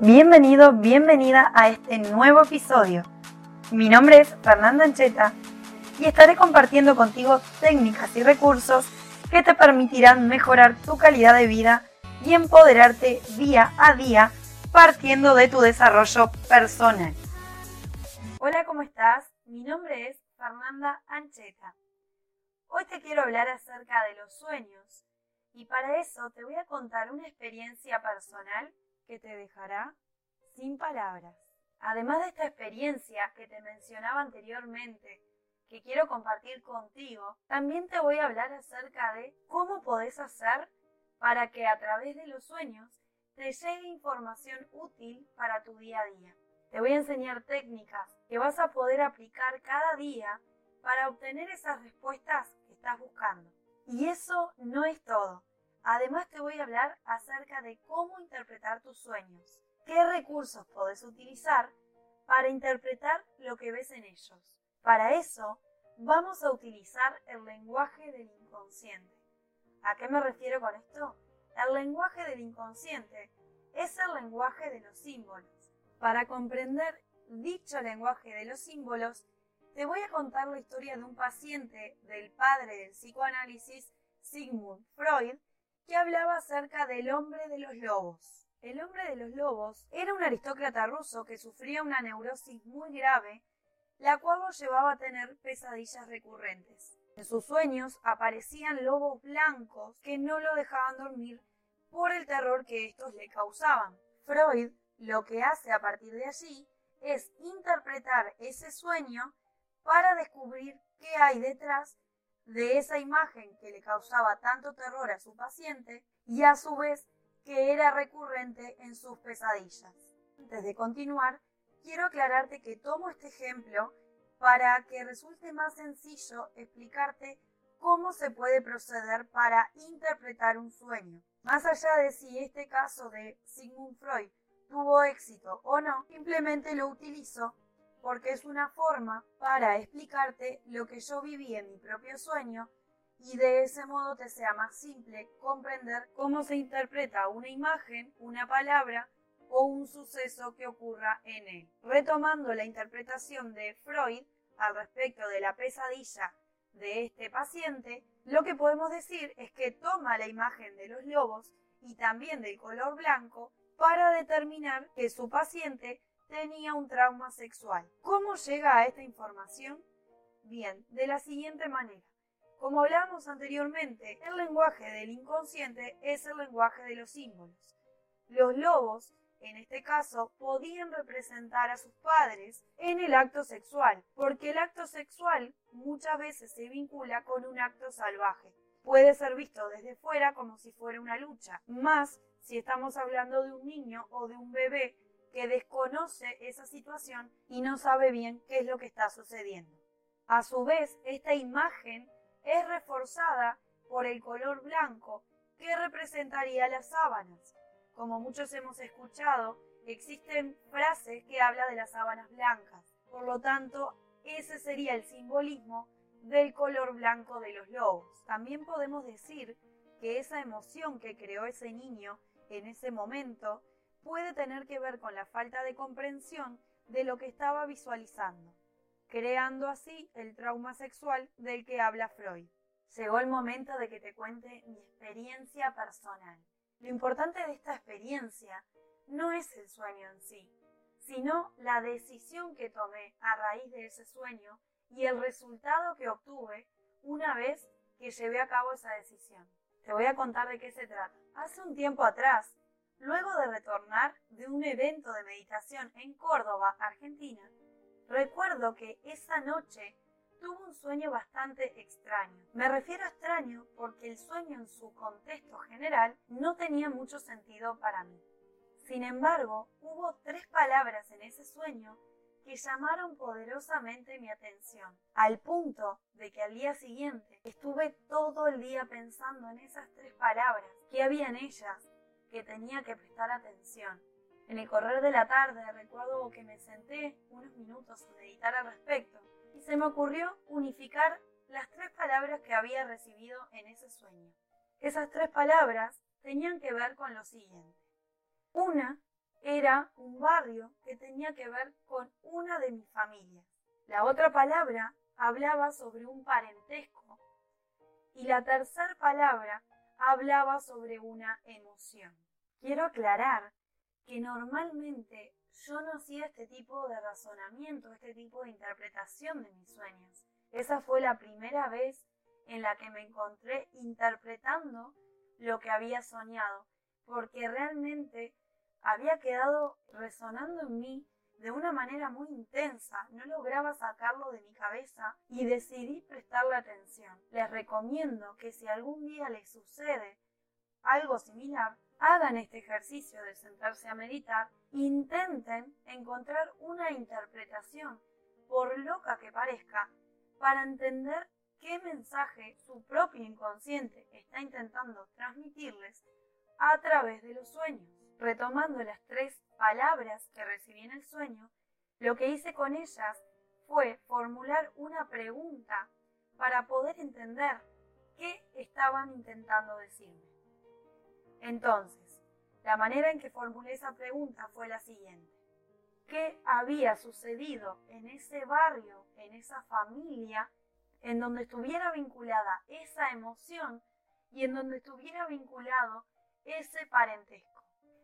Bienvenido, bienvenida a este nuevo episodio. Mi nombre es Fernanda Ancheta y estaré compartiendo contigo técnicas y recursos que te permitirán mejorar tu calidad de vida y empoderarte día a día partiendo de tu desarrollo personal. Hola, ¿cómo estás? Mi nombre es Fernanda Ancheta. Hoy te quiero hablar acerca de los sueños y para eso te voy a contar una experiencia personal que te dejará sin palabras. Además de esta experiencia que te mencionaba anteriormente, que quiero compartir contigo, también te voy a hablar acerca de cómo podés hacer para que a través de los sueños te llegue información útil para tu día a día. Te voy a enseñar técnicas que vas a poder aplicar cada día para obtener esas respuestas que estás buscando. Y eso no es todo. Además te voy a hablar acerca de cómo interpretar tus sueños, qué recursos podés utilizar para interpretar lo que ves en ellos. Para eso vamos a utilizar el lenguaje del inconsciente. ¿A qué me refiero con esto? El lenguaje del inconsciente es el lenguaje de los símbolos. Para comprender dicho lenguaje de los símbolos, te voy a contar la historia de un paciente del padre del psicoanálisis, Sigmund Freud, que hablaba acerca del hombre de los lobos. El hombre de los lobos era un aristócrata ruso que sufría una neurosis muy grave, la cual lo llevaba a tener pesadillas recurrentes. En sus sueños aparecían lobos blancos que no lo dejaban dormir por el terror que estos le causaban. Freud lo que hace a partir de allí es interpretar ese sueño para descubrir qué hay detrás de esa imagen que le causaba tanto terror a su paciente y a su vez que era recurrente en sus pesadillas. Antes de continuar, quiero aclararte que tomo este ejemplo para que resulte más sencillo explicarte cómo se puede proceder para interpretar un sueño. Más allá de si este caso de Sigmund Freud tuvo éxito o no, simplemente lo utilizo porque es una forma para explicarte lo que yo viví en mi propio sueño y de ese modo te sea más simple comprender cómo se interpreta una imagen, una palabra o un suceso que ocurra en él. Retomando la interpretación de Freud al respecto de la pesadilla de este paciente, lo que podemos decir es que toma la imagen de los lobos y también del color blanco para determinar que su paciente tenía un trauma sexual. ¿Cómo llega a esta información? Bien, de la siguiente manera. Como hablamos anteriormente, el lenguaje del inconsciente es el lenguaje de los símbolos. Los lobos, en este caso, podían representar a sus padres en el acto sexual, porque el acto sexual muchas veces se vincula con un acto salvaje. Puede ser visto desde fuera como si fuera una lucha, más si estamos hablando de un niño o de un bebé que desconoce esa situación y no sabe bien qué es lo que está sucediendo. A su vez, esta imagen es reforzada por el color blanco que representaría las sábanas. Como muchos hemos escuchado, existen frases que hablan de las sábanas blancas. Por lo tanto, ese sería el simbolismo del color blanco de los lobos. También podemos decir que esa emoción que creó ese niño en ese momento puede tener que ver con la falta de comprensión de lo que estaba visualizando, creando así el trauma sexual del que habla Freud. Llegó el momento de que te cuente mi experiencia personal. Lo importante de esta experiencia no es el sueño en sí, sino la decisión que tomé a raíz de ese sueño y el resultado que obtuve una vez que llevé a cabo esa decisión. Te voy a contar de qué se trata. Hace un tiempo atrás Luego de retornar de un evento de meditación en Córdoba, Argentina, recuerdo que esa noche tuve un sueño bastante extraño. Me refiero a extraño porque el sueño en su contexto general no tenía mucho sentido para mí. Sin embargo, hubo tres palabras en ese sueño que llamaron poderosamente mi atención, al punto de que al día siguiente estuve todo el día pensando en esas tres palabras, qué había en ellas, que tenía que prestar atención. En el correr de la tarde recuerdo que me senté unos minutos a meditar al respecto y se me ocurrió unificar las tres palabras que había recibido en ese sueño. Esas tres palabras tenían que ver con lo siguiente. Una era un barrio que tenía que ver con una de mis familias. La otra palabra hablaba sobre un parentesco y la tercera palabra hablaba sobre una emoción. Quiero aclarar que normalmente yo no hacía este tipo de razonamiento, este tipo de interpretación de mis sueños. Esa fue la primera vez en la que me encontré interpretando lo que había soñado, porque realmente había quedado resonando en mí de una manera muy intensa, no lograba sacarlo de mi cabeza y decidí prestarle atención. Les recomiendo que si algún día les sucede algo similar, hagan este ejercicio de sentarse a meditar, intenten encontrar una interpretación, por loca que parezca, para entender qué mensaje su propio inconsciente está intentando transmitirles a través de los sueños. Retomando las tres palabras que recibí en el sueño, lo que hice con ellas fue formular una pregunta para poder entender qué estaban intentando decirme. Entonces, la manera en que formulé esa pregunta fue la siguiente. ¿Qué había sucedido en ese barrio, en esa familia, en donde estuviera vinculada esa emoción y en donde estuviera vinculado ese parentesco?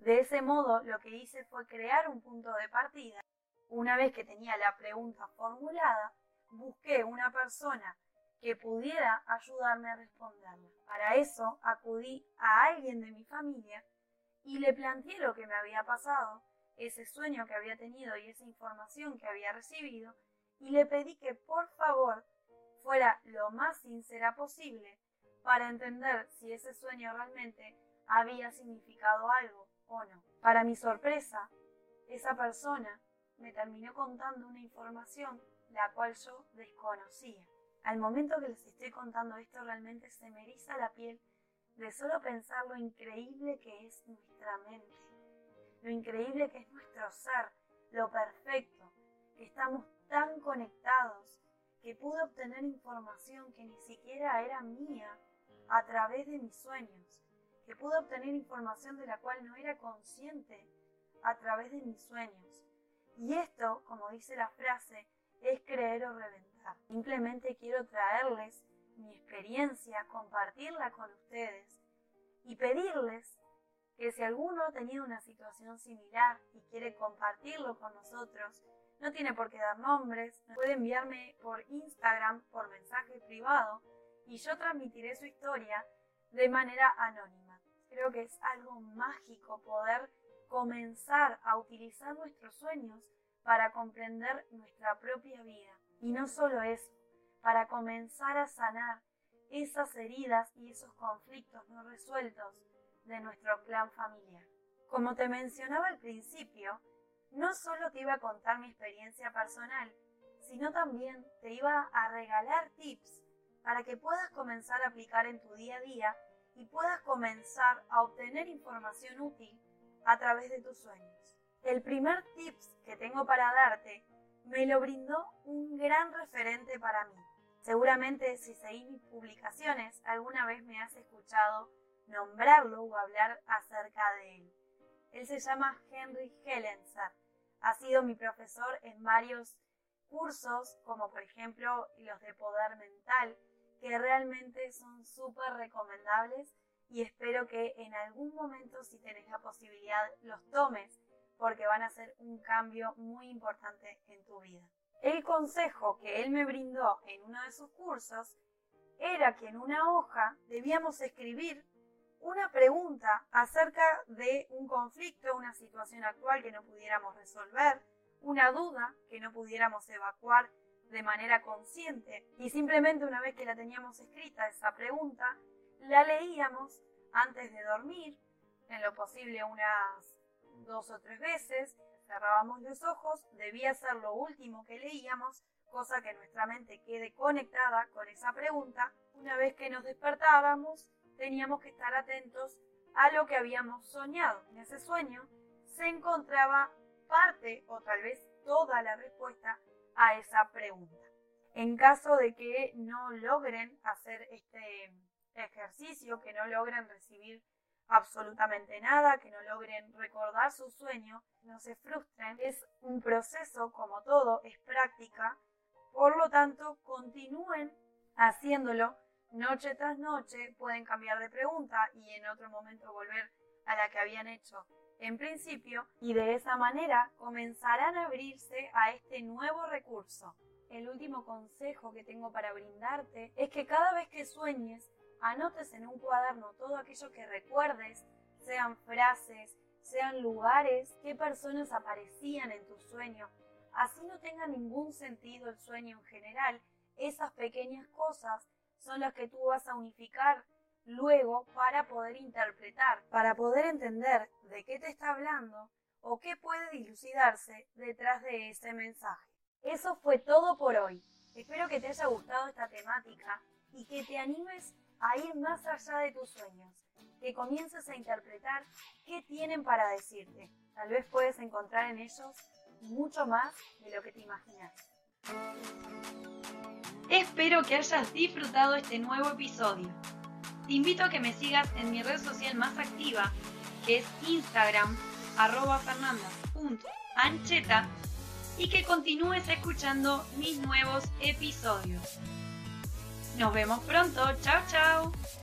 De ese modo, lo que hice fue crear un punto de partida. Una vez que tenía la pregunta formulada, busqué una persona que pudiera ayudarme a responderla. Para eso acudí a alguien de mi familia y le planteé lo que me había pasado, ese sueño que había tenido y esa información que había recibido, y le pedí que por favor fuera lo más sincera posible para entender si ese sueño realmente había significado algo Para mi sorpresa, esa persona me terminó contando una información la cual yo desconocía. Al momento que les estoy contando esto realmente se me eriza la piel de solo pensar lo increíble que es nuestra mente, lo increíble que es nuestro ser, lo perfecto, que estamos tan conectados, que pude obtener información que ni siquiera era mía a través de mis sueños, que pude obtener información de la cual no era consciente a través de mis sueños. Y esto, como dice la frase, es creer o reventar. Simplemente quiero traerles mi experiencia, compartirla con ustedes y pedirles que si alguno ha tenido una situación similar y quiere compartirlo con nosotros, no tiene por qué dar nombres, puede enviarme por Instagram, por mensaje privado, y yo transmitiré su historia de manera anónima. Creo que es algo mágico poder comenzar a utilizar nuestros sueños para comprender nuestra propia vida. Y no solo eso, para comenzar a sanar esas heridas y esos conflictos no resueltos de nuestro clan familiar. Como te mencionaba al principio, no solo te iba a contar mi experiencia personal, sino también te iba a regalar tips para que puedas comenzar a aplicar en tu día a día y puedas comenzar a obtener información útil a través de tus sueños. El primer tips que tengo para darte me lo brindó un gran referente para mí. Seguramente si seguís mis publicaciones alguna vez me has escuchado nombrarlo o hablar acerca de él. Él se llama Henry Hellenser. Ha sido mi profesor en varios cursos, como por ejemplo los de poder mental, que realmente son súper recomendables y espero que en algún momento, si tenés la posibilidad, los tomes porque van a ser un cambio muy importante en tu vida. El consejo que él me brindó en uno de sus cursos era que en una hoja debíamos escribir una pregunta acerca de un conflicto, una situación actual que no pudiéramos resolver, una duda que no pudiéramos evacuar de manera consciente y simplemente una vez que la teníamos escrita esa pregunta, la leíamos antes de dormir, en lo posible unas dos o tres veces, cerrábamos los ojos, debía ser lo último que leíamos, cosa que nuestra mente quede conectada con esa pregunta. Una vez que nos despertábamos, teníamos que estar atentos a lo que habíamos soñado. En ese sueño se encontraba parte o tal vez toda la respuesta a esa pregunta. En caso de que no logren hacer este ejercicio, que no logren recibir absolutamente nada, que no logren recordar su sueño, no se frustren. Es un proceso, como todo, es práctica. Por lo tanto, continúen haciéndolo noche tras noche. Pueden cambiar de pregunta y en otro momento volver a la que habían hecho en principio y de esa manera comenzarán a abrirse a este nuevo recurso. El último consejo que tengo para brindarte es que cada vez que sueñes, anotes en un cuaderno todo aquello que recuerdes, sean frases, sean lugares, qué personas aparecían en tu sueño. Así no tenga ningún sentido el sueño en general, esas pequeñas cosas son las que tú vas a unificar luego para poder interpretar, para poder entender de qué te está hablando o qué puede dilucidarse detrás de ese mensaje. Eso fue todo por hoy. Espero que te haya gustado esta temática y que te animes a ir más allá de tus sueños, que comiences a interpretar qué tienen para decirte. Tal vez puedes encontrar en ellos mucho más de lo que te imaginas. Espero que hayas disfrutado este nuevo episodio. Te invito a que me sigas en mi red social más activa, que es Instagram, arroba fernanda.ancheta, y que continúes escuchando mis nuevos episodios. Nos vemos pronto, chao chao.